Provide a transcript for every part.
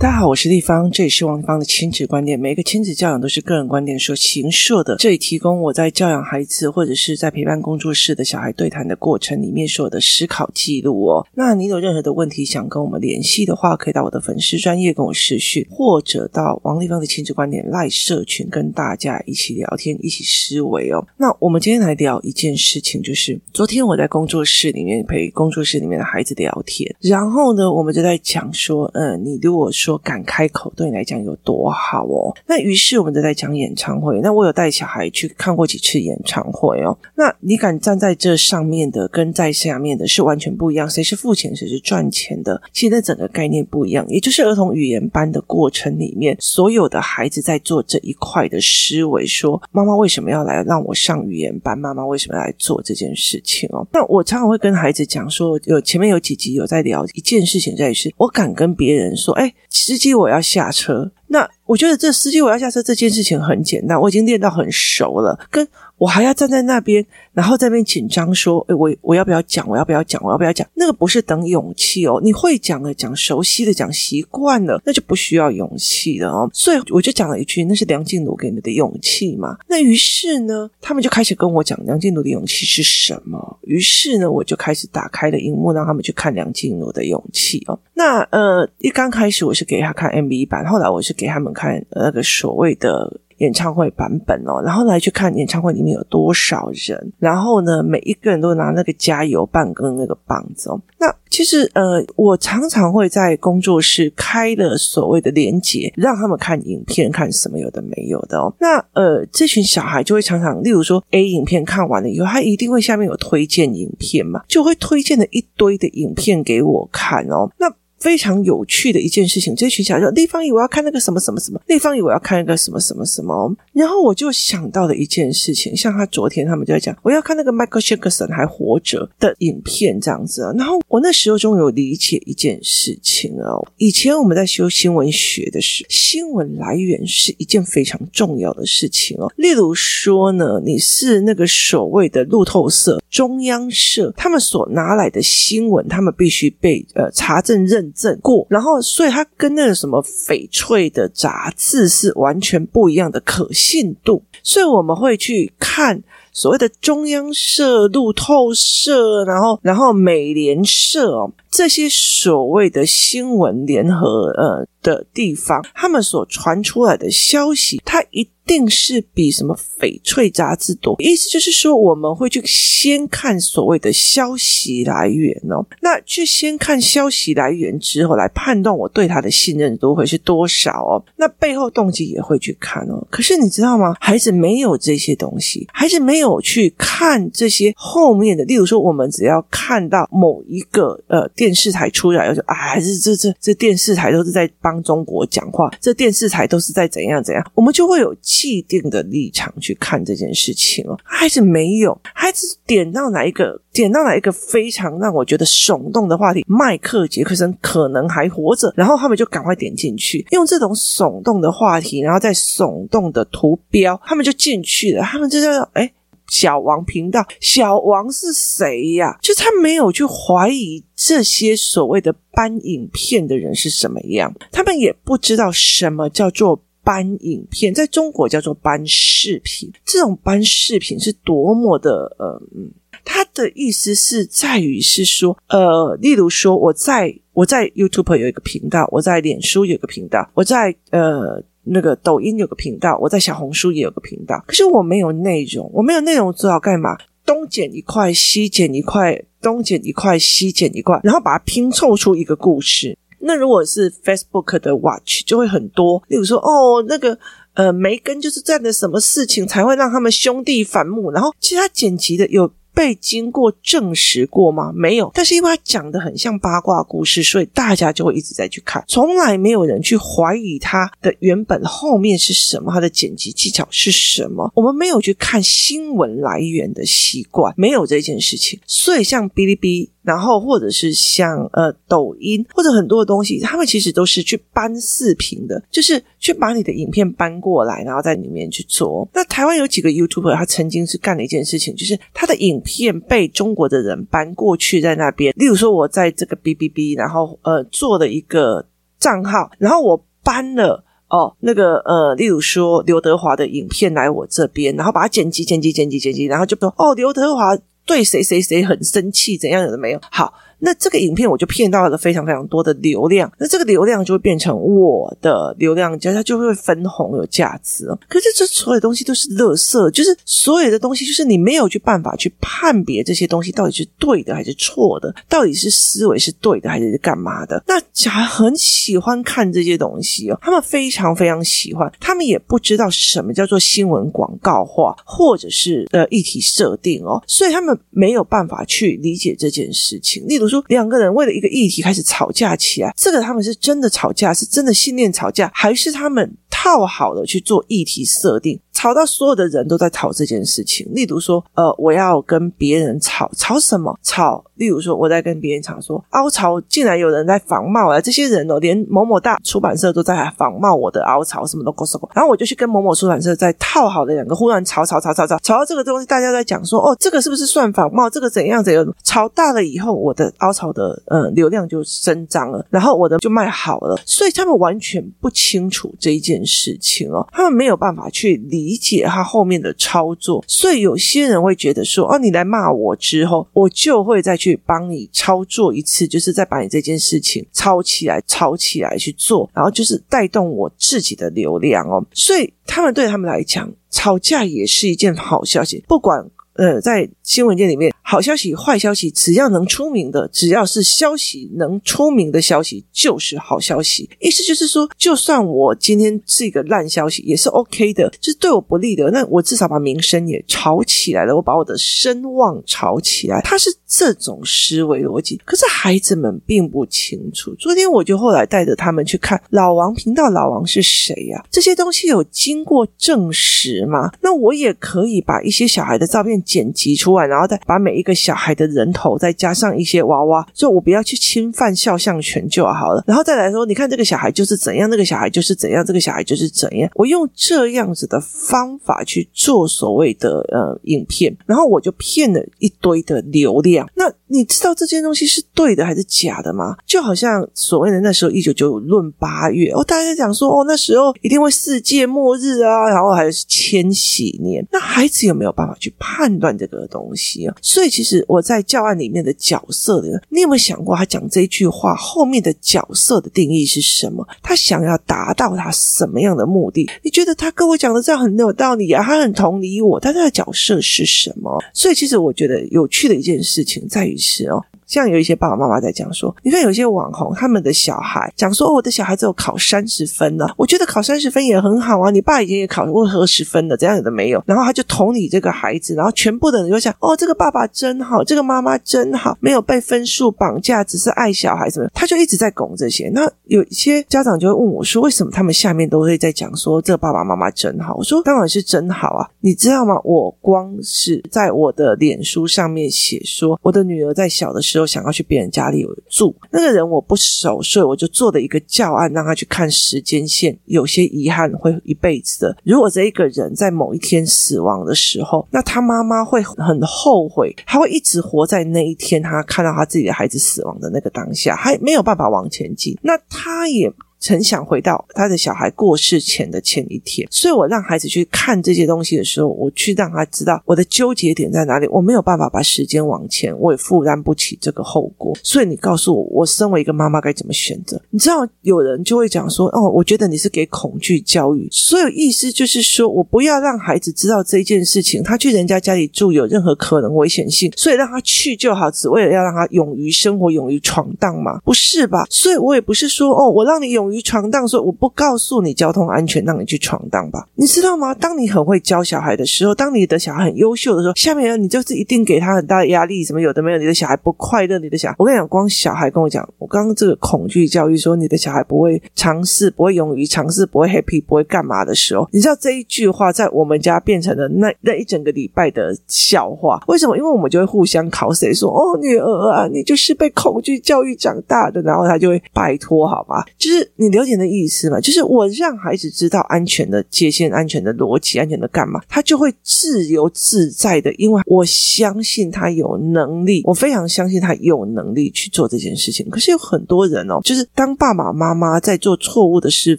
大家好，我是丽芳，这里是王立芳的亲子观点。每个亲子教养都是个人观点所形设的，这里提供我在教养孩子或者是在陪伴工作室的小孩对谈的过程里面所有的思考记录哦。那你有任何的问题想跟我们联系的话，可以到我的粉丝专业跟我视讯，或者到王丽芳的亲子观点赖社群跟大家一起聊天，一起思维哦。那我们今天来聊一件事情，就是昨天我在工作室里面陪工作室里面的孩子聊天，然后呢，我们就在讲说，嗯，你如果说说敢开口对你来讲有多好哦？那于是我们就在讲演唱会。那我有带小孩去看过几次演唱会哦。那你敢站在这上面的，跟在下面的是完全不一样。谁是付钱，谁是赚钱的？其实那整个概念不一样。也就是儿童语言班的过程里面，所有的孩子在做这一块的思维，说妈妈为什么要来让我上语言班？妈妈为什么要来做这件事情哦？那我常常会跟孩子讲说，有前面有几集有在聊一件事情，在于是我敢跟别人说，哎。司机，我要下车。那我觉得这司机我要下车这件事情很简单，我已经练到很熟了。跟我还要站在那边，然后在那边紧张说：“诶，我我要不要讲？我要不要讲？我要不要讲？”那个不是等勇气哦，你会讲的，讲熟悉的，讲习惯了，那就不需要勇气了哦。所以我就讲了一句：“那是梁静茹给你的勇气嘛。”那于是呢，他们就开始跟我讲梁静茹的勇气是什么。于是呢，我就开始打开了荧幕，让他们去看梁静茹的勇气哦。那呃，一刚开始我是给他看 MV 版，后来我是给他们看那个所谓的。演唱会版本哦，然后来去看演唱会里面有多少人，然后呢，每一个人都拿那个加油棒跟那个棒子哦。那其实呃，我常常会在工作室开了所谓的连结，让他们看影片，看什么有的没有的哦。那呃，这群小孩就会常常，例如说 A 影片看完了以后，他一定会下面有推荐影片嘛，就会推荐了一堆的影片给我看哦。那非常有趣的一件事情，这群小孩说：“丽芳姨，我要看那个什么什么什么。”丽芳姨，我要看那个什么什么什么。然后我就想到了一件事情，像他昨天他们就在讲，我要看那个 Michael Jackson 还活着的影片这样子。啊然后我那时候终于有理解一件事情哦。以前我们在修新闻学的时候，新闻来源是一件非常重要的事情哦。例如说呢，你是那个所谓的路透社、中央社，他们所拿来的新闻，他们必须被呃查证认。证过，然后所以它跟那个什么翡翠的杂志是完全不一样的可信度，所以我们会去看所谓的中央社、路透社，然后然后美联社哦，这些所谓的新闻联合呃的地方，他们所传出来的消息，它一。定是比什么翡翠杂志多，意思就是说，我们会去先看所谓的消息来源哦，那去先看消息来源之后，来判断我对他的信任度会是多少哦，那背后动机也会去看哦。可是你知道吗？孩子没有这些东西，孩子没有去看这些后面的，例如说，我们只要看到某一个呃电视台出来，就啊，这这这这电视台都是在帮中国讲话，这电视台都是在怎样怎样，我们就会有。既定的立场去看这件事情哦，孩子没有，孩子点到哪一个，点到哪一个非常让我觉得耸动的话题，迈克杰克森可能还活着，然后他们就赶快点进去，用这种耸动的话题，然后再耸动的图标，他们就进去了，他们就叫哎，小王频道，小王是谁呀？就他没有去怀疑这些所谓的搬影片的人是什么样，他们也不知道什么叫做。搬影片在中国叫做搬视频，这种搬视频是多么的呃，嗯，他的意思是在于是说，呃，例如说我在我在 YouTube 有一个频道，我在脸书有一个频道，我在呃那个抖音有个频道，我在小红书也有个频道，可是我没有内容，我没有内容，我知道干嘛？东剪一块，西剪一块，东剪一块，西剪一块，然后把它拼凑出一个故事。那如果是 Facebook 的 Watch 就会很多，例如说哦，那个呃梅根就是这样的什么事情才会让他们兄弟反目，然后其他剪辑的有被经过证实过吗？没有，但是因为他讲的很像八卦故事，所以大家就会一直在去看，从来没有人去怀疑他的原本后面是什么，他的剪辑技巧是什么。我们没有去看新闻来源的习惯，没有这件事情，所以像哔哩哔哩。然后，或者是像呃抖音，或者很多的东西，他们其实都是去搬视频的，就是去把你的影片搬过来，然后在里面去做。那台湾有几个 YouTuber，他曾经是干了一件事情，就是他的影片被中国的人搬过去，在那边。例如说，我在这个 B B B，，然后呃做了一个账号，然后我搬了哦那个呃，例如说刘德华的影片来我这边，然后把它剪辑剪辑剪辑剪辑，然后就说哦刘德华对谁谁谁很生气，怎样有的没有好。那这个影片我就骗到了非常非常多的流量，那这个流量就会变成我的流量，加它就会分红有价值。可是这所有东西都是垃圾，就是所有的东西，就是你没有去办法去判别这些东西到底是对的还是错的，到底是思维是对的还是干嘛的。那小孩很喜欢看这些东西哦，他们非常非常喜欢，他们也不知道什么叫做新闻广告化或者是呃议题设定哦，所以他们没有办法去理解这件事情。例如。说两个人为了一个议题开始吵架起来，这个他们是真的吵架，是真的信念吵架，还是他们套好了去做议题设定？吵到所有的人都在吵这件事情。例如说，呃，我要跟别人吵，吵什么？吵，例如说，我在跟别人吵说，凹槽竟然有人在仿冒啊！这些人哦，连某某大出版社都在仿冒我的凹槽，什么都搞什么。然后我就去跟某某出版社在套好的两个，忽然吵吵吵吵吵，吵到这个东西，大家在讲说，哦，这个是不是算仿冒？这个怎样怎样？吵大了以后，我的凹槽的呃流量就增长了，然后我的就卖好了。所以他们完全不清楚这一件事情哦，他们没有办法去理。理解他后面的操作，所以有些人会觉得说：“哦，你来骂我之后，我就会再去帮你操作一次，就是再把你这件事情抄起来、抄起来去做，然后就是带动我自己的流量哦。”所以他们对他们来讲，吵架也是一件好消息，不管。呃，在新闻界里面，好消息、坏消息，只要能出名的，只要是消息能出名的消息，就是好消息。意思就是说，就算我今天是一个烂消息，也是 OK 的，就是对我不利的，那我至少把名声也炒起来了，我把我的声望炒起来。他是这种思维逻辑，可是孩子们并不清楚。昨天我就后来带着他们去看老王频道，老王是谁呀？这些东西有经过证实吗？那我也可以把一些小孩的照片。剪辑出来，然后再把每一个小孩的人头再加上一些娃娃，就我不要去侵犯肖像权就好了。然后再来说，你看这个小孩就是怎样，那个小孩就是怎样，这个小孩就是怎样。我用这样子的方法去做所谓的呃影片，然后我就骗了一堆的流量。那你知道这件东西是对的还是假的吗？就好像所谓的那时候一九九五论八月哦，大家讲说哦，那时候一定会世界末日啊，然后还是千禧年。那孩子有没有办法去判断这个东西啊，所以其实我在教案里面的角色的，你有没有想过他讲这句话后面的角色的定义是什么？他想要达到他什么样的目的？你觉得他跟我讲的这样很有道理啊？他很同理我，但他的角色是什么？所以其实我觉得有趣的一件事情在于是哦。像有一些爸爸妈妈在讲说，你看有些网红他们的小孩讲说，哦，我的小孩只有考三十分了，我觉得考三十分也很好啊。你爸以前也考过二十分的，这样有的没有。然后他就同理这个孩子，然后全部的人就想，哦，这个爸爸真好，这个妈妈真好，没有被分数绑架，只是爱小孩什么。他就一直在拱这些。那有一些家长就会问我说，为什么他们下面都会在讲说这个爸爸妈妈真好？我说当然是真好啊，你知道吗？我光是在我的脸书上面写说，我的女儿在小的时候。就想要去别人家里住，那个人我不熟，所以我就做的一个教案，让他去看时间线。有些遗憾会一辈子的。如果这一个人在某一天死亡的时候，那他妈妈会很后悔，他会一直活在那一天，他看到他自己的孩子死亡的那个当下，还没有办法往前进。那他也。曾想回到他的小孩过世前的前一天，所以我让孩子去看这些东西的时候，我去让他知道我的纠结点在哪里。我没有办法把时间往前，我也负担不起这个后果。所以你告诉我，我身为一个妈妈该怎么选择？你知道有人就会讲说：“哦，我觉得你是给恐惧教育。”所以意思就是说我不要让孩子知道这件事情，他去人家家里住有任何可能危险性，所以让他去就好，只为了要让他勇于生活、勇于闯荡嘛？不是吧？所以我也不是说哦，我让你勇。于闯荡，说我不告诉你交通安全，让你去闯荡吧，你知道吗？当你很会教小孩的时候，当你的小孩很优秀的时候，下面人你就是一定给他很大的压力，什么有的没有，你的小孩不快乐，你的小孩，我跟你讲，光小孩跟我讲，我刚刚这个恐惧教育说你的小孩不会尝试，不会勇于尝试，不会 happy，不会干嘛的时候，你知道这一句话在我们家变成了那那一整个礼拜的笑话。为什么？因为我们就会互相考谁说哦，女儿啊，你就是被恐惧教育长大的，然后他就会拜托，好吗？就是。你了解的意思吗？就是我让孩子知道安全的界限、安全的逻辑、安全的干嘛，他就会自由自在的，因为我相信他有能力，我非常相信他有能力去做这件事情。可是有很多人哦，就是当爸爸妈妈在做错误的示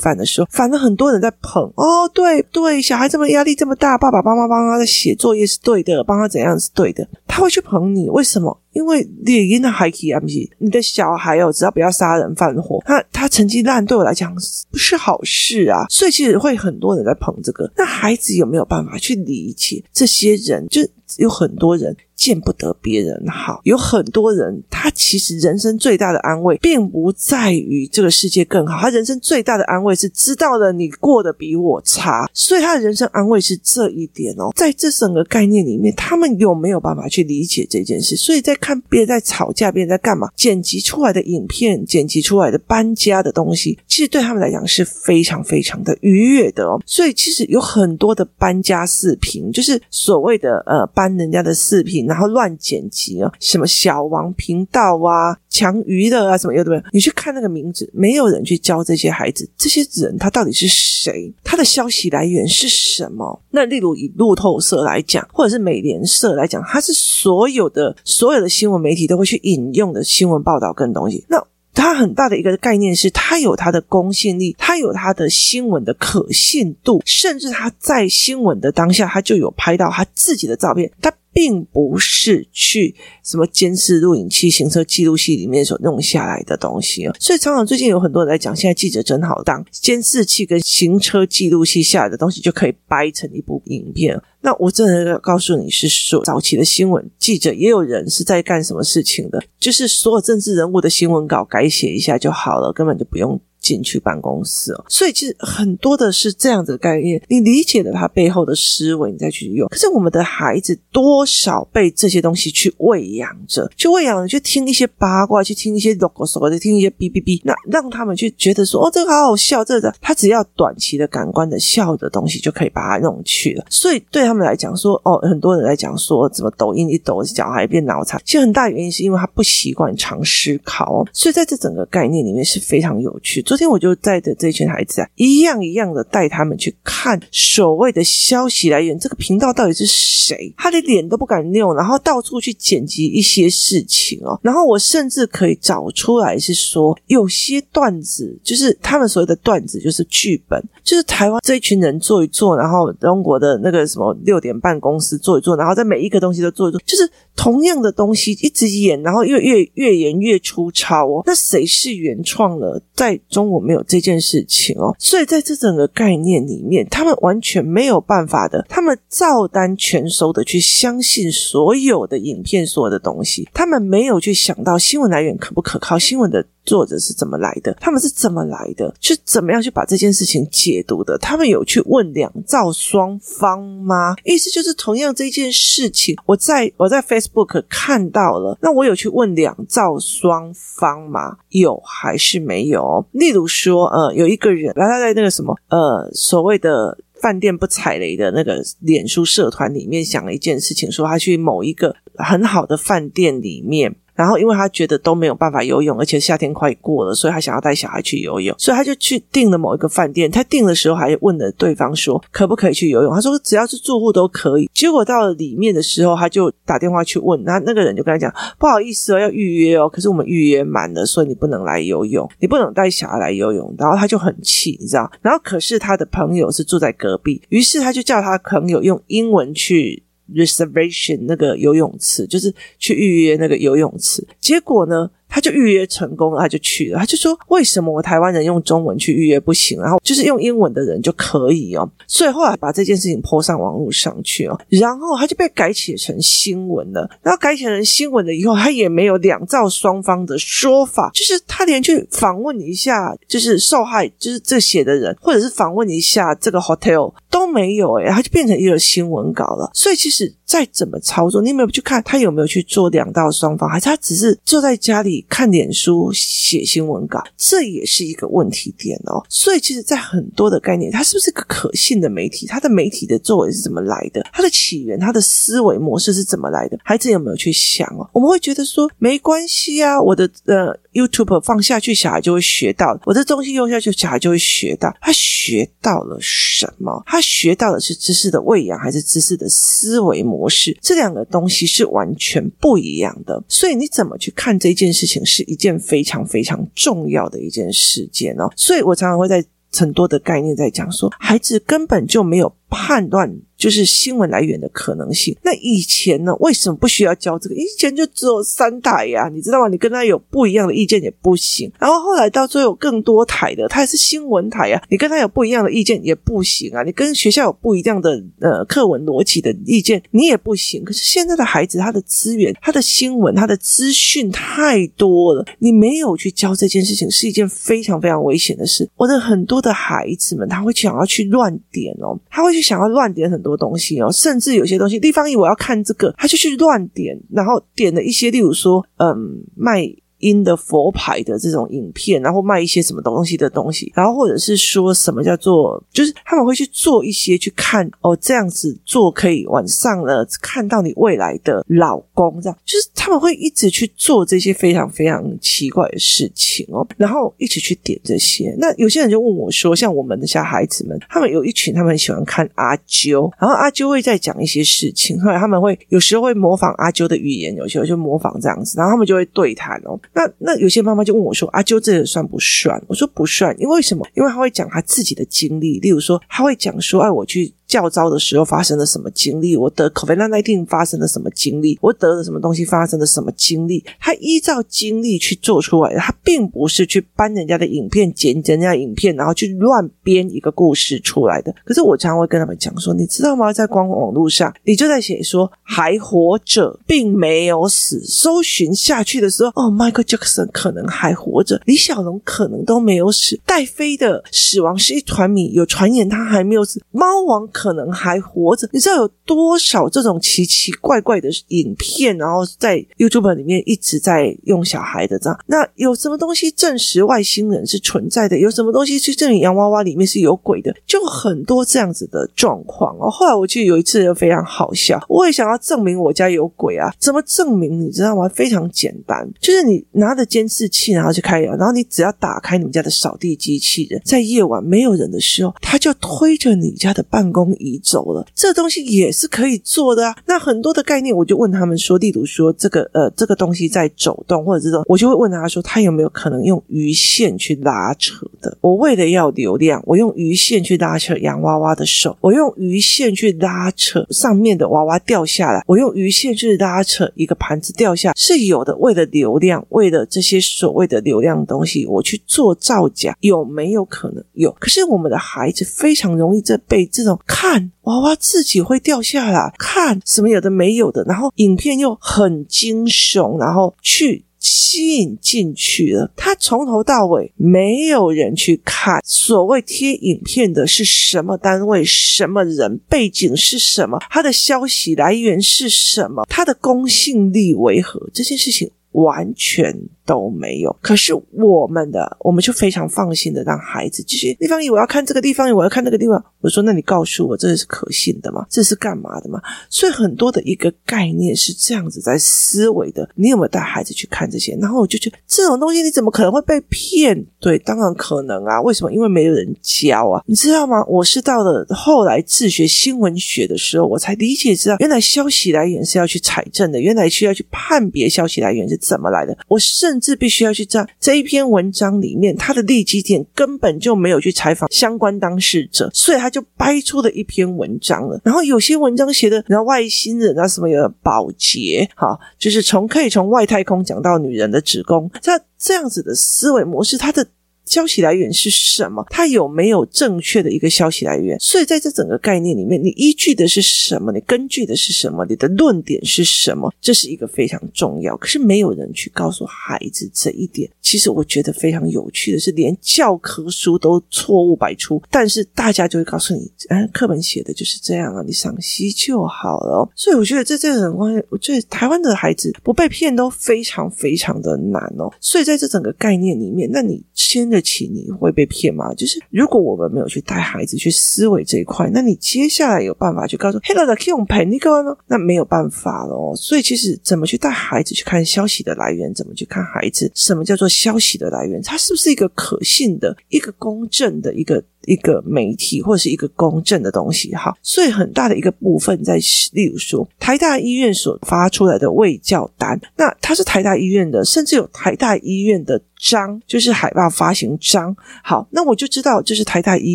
范的时候，反而很多人在捧哦，对对，小孩这么压力这么大，爸爸妈妈帮他在写作业是对的，帮他怎样是对的，他会去捧你，为什么？因为猎鹰的孩子啊，不是你的小孩哦，只要不要杀人放火，他他成绩烂对我来讲不是好事啊，所以其实会很多人在捧这个。那孩子有没有办法去理解这些人？就有很多人。见不得别人好，有很多人，他其实人生最大的安慰，并不在于这个世界更好，他人生最大的安慰是知道了你过得比我差，所以他的人生安慰是这一点哦。在这整个概念里面，他们有没有办法去理解这件事？所以在看别人在吵架，别人在干嘛，剪辑出来的影片，剪辑出来的搬家的东西，其实对他们来讲是非常非常的愉悦的哦。所以其实有很多的搬家视频，就是所谓的呃搬人家的视频。然后乱剪辑啊，什么小王频道啊、强娱乐啊，什么有的没有？你去看那个名字，没有人去教这些孩子，这些人他到底是谁？他的消息来源是什么？那例如以路透社来讲，或者是美联社来讲，它是所有的所有的新闻媒体都会去引用的新闻报道跟东西。那它很大的一个概念是，它有它的公信力，它有它的新闻的可信度，甚至他在新闻的当下，他就有拍到他自己的照片，他。并不是去什么监视录影器、行车记录器里面所弄下来的东西哦，所以常常最近有很多人在讲，现在记者真好当，监视器跟行车记录器下来的东西就可以掰成一部影片。那我真的要告诉你是说，早期的新闻记者也有人是在干什么事情的，就是所有政治人物的新闻稿改写一下就好了，根本就不用。进去办公室哦，所以其实很多的是这样的概念，你理解了他背后的思维，你再去用。可是我们的孩子多少被这些东西去喂养着，去喂养，去听一些八卦，去听一些啰啰嗦的，听一些哔哔哔，那让他们去觉得说，哦，这个好好笑，这个他只要短期的感官的笑的东西就可以把它弄去了。所以对他们来讲说，哦，很多人来讲说，怎么抖音一抖，小孩变脑残，其实很大原因是因为他不习惯常思考哦。所以在这整个概念里面是非常有趣。昨天我就带着这群孩子啊，一样一样的带他们去看所谓的消息来源，这个频道到底是谁？他的脸都不敢用，然后到处去剪辑一些事情哦。然后我甚至可以找出来是说，有些段子就是他们所谓的段子，就是剧本，就是台湾这一群人做一做，然后中国的那个什么六点半公司做一做，然后在每一个东西都做一做，就是同样的东西一直演，然后越越越演越粗糙哦。那谁是原创呢？在中国没有。这件事情哦，所以在这整个概念里面，他们完全没有办法的，他们照单全收的去相信所有的影片，所有的东西，他们没有去想到新闻来源可不可靠，新闻的。作者是怎么来的？他们是怎么来的？是怎么样去把这件事情解读的？他们有去问两造双方吗？意思就是同样这件事情，我在我在 Facebook 看到了，那我有去问两造双方吗？有还是没有？例如说，呃，有一个人来他在那个什么，呃，所谓的饭店不踩雷的那个脸书社团里面想了一件事情，说他去某一个很好的饭店里面。然后，因为他觉得都没有办法游泳，而且夏天快过了，所以他想要带小孩去游泳，所以他就去订了某一个饭店。他订的时候还问了对方说可不可以去游泳，他说只要是住户都可以。结果到了里面的时候，他就打电话去问，那那个人就跟他讲不好意思哦，要预约哦，可是我们预约满了，所以你不能来游泳，你不能带小孩来游泳。然后他就很气，你知道？然后可是他的朋友是住在隔壁，于是他就叫他朋友用英文去。Reservation 那个游泳池，就是去预约那个游泳池，结果呢，他就预约成功了，他就去了。他就说：“为什么我台湾人用中文去预约不行？然后就是用英文的人就可以哦。”所以后来把这件事情泼上网络上去哦，然后他就被改写成新闻了。然后改写成新闻了以后，他也没有两造双方的说法，就是他连去访问一下，就是受害，就是这写的人，或者是访问一下这个 hotel 都没有诶，他就变成一个新闻稿了。所以其实再怎么操作，你有没有去看他有没有去做两造双方，还是他只是坐在家里？看脸书写新闻稿，这也是一个问题点哦。所以，其实，在很多的概念，它是不是个可信的媒体？它的媒体的作为是怎么来的？它的起源、它的思维模式是怎么来的？孩子有没有去想哦？我们会觉得说没关系啊，我的呃。YouTube 放下去，小孩就会学到；我这东西用下去，小孩就会学到。他学到了什么？他学到的是知识的喂养，还是知识的思维模式？这两个东西是完全不一样的。所以你怎么去看这件事情，是一件非常非常重要的一件事件哦。所以我常常会在很多的概念在讲说，孩子根本就没有判断。就是新闻来源的可能性。那以前呢？为什么不需要教这个？以前就只有三台呀，啊，你知道吗？你跟他有不一样的意见也不行。然后后来到最后有更多台的，他也是新闻台啊，你跟他有不一样的意见也不行啊。你跟学校有不一样的呃课文逻辑的意见，你也不行。可是现在的孩子，他的资源、他的新闻、他的资讯太多了，你没有去教这件事情，是一件非常非常危险的事。我的很多的孩子们，他会想要去乱点哦，他会去想要乱点很多。多东西哦，甚至有些东西，地方一我要看这个，他就去乱点，然后点了一些，例如说，嗯，卖。阴的佛牌的这种影片，然后卖一些什么东西的东西，然后或者是说什么叫做，就是他们会去做一些去看哦，这样子做可以晚上了看到你未来的老公，这样就是他们会一直去做这些非常非常奇怪的事情哦，然后一起去点这些。那有些人就问我说，像我们的小孩子们，他们有一群，他们很喜欢看阿啾，然后阿啾会在讲一些事情，后来他们会有时候会模仿阿啾的语言，有时候就模仿这样子，然后他们就会对谈哦。那那有些妈妈就问我说：“阿啾，这个算不算？”我说：“不算，因为什么？因为他会讲他自己的经历，例如说，他会讲说：‘哎，我去。’”教召的时候发生了什么经历？我得 COVID-19 发生了什么经历？我得了什么东西发生了什么经历？他依照经历去做出来的，他并不是去搬人家的影片、剪人家影片，然后去乱编一个故事出来的。可是我常常会跟他们讲说，你知道吗？在官网网络上，你就在写说还活着，并没有死。搜寻下去的时候，哦，Michael Jackson 可能还活着，李小龙可能都没有死，戴妃的死亡是一团谜，有传言他还没有死，猫王。可能还活着，你知道有多少这种奇奇怪怪的影片，然后在 YouTube 里面一直在用小孩的这样。那有什么东西证实外星人是存在的？有什么东西去证明洋娃娃里面是有鬼的？就很多这样子的状况哦。后来我记得有一次就非常好笑，我也想要证明我家有鬼啊。怎么证明？你知道吗？非常简单，就是你拿着监视器，然后去开，然后你只要打开你们家的扫地机器人，在夜晚没有人的时候，他就推着你家的办公。移走了，这东西也是可以做的啊。那很多的概念，我就问他们说，例如说这个呃，这个东西在走动或者这种，我就会问他说，他有没有可能用鱼线去拉扯的？我为了要流量，我用鱼线去拉扯洋娃娃的手，我用鱼线去拉扯上面的娃娃掉下来，我用鱼线去拉扯一个盘子掉下，是有的。为了流量，为了这些所谓的流量东西，我去做造假，有没有可能？有。可是我们的孩子非常容易在被这种。看娃娃自己会掉下来，看什么有的没有的，然后影片又很惊悚，然后去吸引进去了。他从头到尾没有人去看，所谓贴影片的是什么单位、什么人、背景是什么，他的消息来源是什么，他的公信力为何？这件事情完全。都没有，可是我们的我们就非常放心的让孩子继续。地方一我要看这个地方，我要看那个地方。我说，那你告诉我，这是可信的吗？这是干嘛的吗？所以很多的一个概念是这样子在思维的。你有没有带孩子去看这些？然后我就觉得这种东西你怎么可能会被骗？对，当然可能啊。为什么？因为没有人教啊。你知道吗？我是到了后来自学新闻学的时候，我才理解知道，原来消息来源是要去采证的，原来需要去判别消息来源是怎么来的。我甚甚至必须要去在这一篇文章里面，他的立基点根本就没有去采访相关当事者，所以他就掰出了一篇文章了。然后有些文章写的，然后外星人啊什么有保洁，哈，就是从可以从外太空讲到女人的子宫，他这样子的思维模式，他的。消息来源是什么？它有没有正确的一个消息来源？所以在这整个概念里面，你依据的是什么？你根据的是什么？你的论点是什么？这是一个非常重要。可是没有人去告诉孩子这一点。其实我觉得非常有趣的是，连教科书都错误百出，但是大家就会告诉你，嗯，课本写的就是这样啊，你赏析就好了。所以我觉得这这种关系，我觉得台湾的孩子不被骗都非常非常的难哦。所以在这整个概念里面，那你先得起你会被骗吗？就是如果我们没有去带孩子去思维这一块，那你接下来有办法去告诉 Hello 的 King 陪你干嘛呢？那没有办法了。所以其实怎么去带孩子去看消息的来源，怎么去看孩子，什么叫做消息的来源？它是不是一个可信的、一个公正的一个？一个媒体或者是一个公正的东西，哈，所以很大的一个部分在，例如说台大医院所发出来的卫教单，那它是台大医院的，甚至有台大医院的章，就是海报发行章。好，那我就知道这是台大医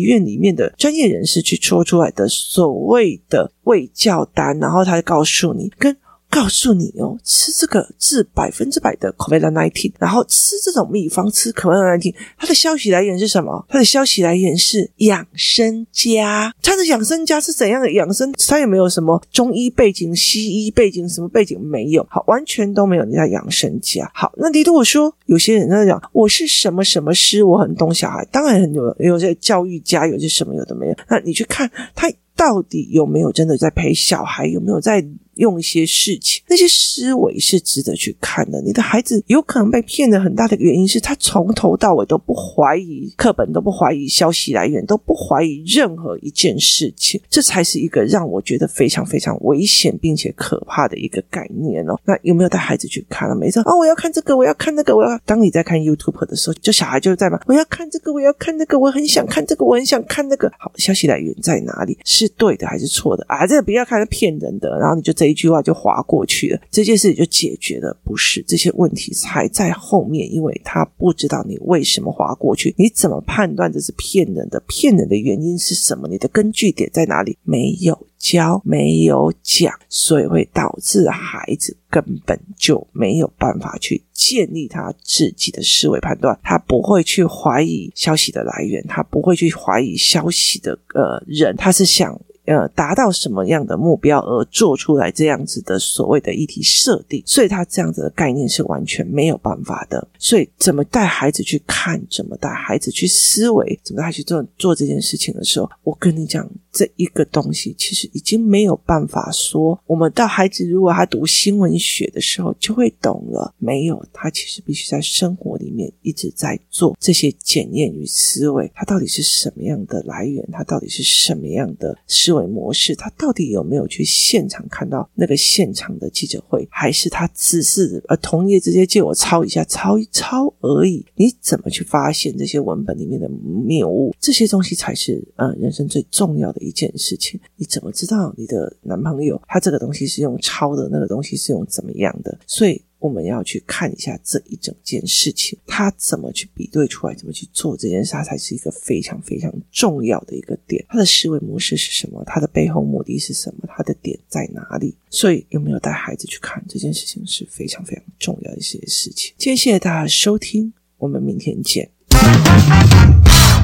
院里面的专业人士去戳出来的所谓的卫教单，然后他就告诉你跟。告诉你哦，吃这个治百分之百的 COVID-19，然后吃这种秘方吃 COVID-19，它的消息来源是什么？它的消息来源是养生家。它的养生家是怎样的养生？它有没有什么中医背景、西医背景？什么背景没有？好，完全都没有。人家养生家。好，那你如果说有些人在讲我是什么什么师，我很懂小孩，当然很有有些教育家，有些什么有的没有。那你去看他到底有没有真的在陪小孩，有没有在？用一些事情，那些思维是值得去看的。你的孩子有可能被骗的很大的原因是他从头到尾都不怀疑课本，都不怀疑消息来源，都不怀疑任何一件事情。这才是一个让我觉得非常非常危险并且可怕的一个概念哦。那有没有带孩子去看了？没错啊，我要看这个，我要看那个，我要。当你在看 YouTube 的时候，就小孩就在嘛，我要看这个，我要看那个，我很想看这个，我很想看那个。好，消息来源在哪里？是对的还是错的啊？这个不要看，是骗人的。然后你就这一句话就划过去了，这件事就解决了。不是，这些问题还在后面，因为他不知道你为什么划过去，你怎么判断这是骗人的？骗人的原因是什么？你的根据点在哪里？没有教，没有讲，所以会导致孩子根本就没有办法去建立他自己的思维判断，他不会去怀疑消息的来源，他不会去怀疑消息的呃人，他是想。呃，达到什么样的目标而做出来这样子的所谓的议题设定，所以他这样子的概念是完全没有办法的。所以，怎么带孩子去看，怎么带孩子去思维，怎么带孩子去做做这件事情的时候，我跟你讲，这一个东西其实已经没有办法说，我们到孩子如果他读新闻学的时候就会懂了，没有，他其实必须在生活里面一直在做这些检验与思维，他到底是什么样的来源，他到底是什么样的思维模式，他到底有没有去现场看到那个现场的记者会，还是他只是呃同业直接借我抄一下，抄一抄而已？你怎么去发现这些文本里面的谬误？这些东西才是呃人生最重要的一件事情。你怎么知道你的男朋友他这个东西是用抄的，那个东西是用怎么样的？所以。我们要去看一下这一整件事情，他怎么去比对出来，怎么去做这件事，它才是一个非常非常重要的一个点。他的思维模式是什么？他的背后目的是什么？他的点在哪里？所以有没有带孩子去看这件事情是非常非常重要的一些事情。今天谢谢大家收听，我们明天见。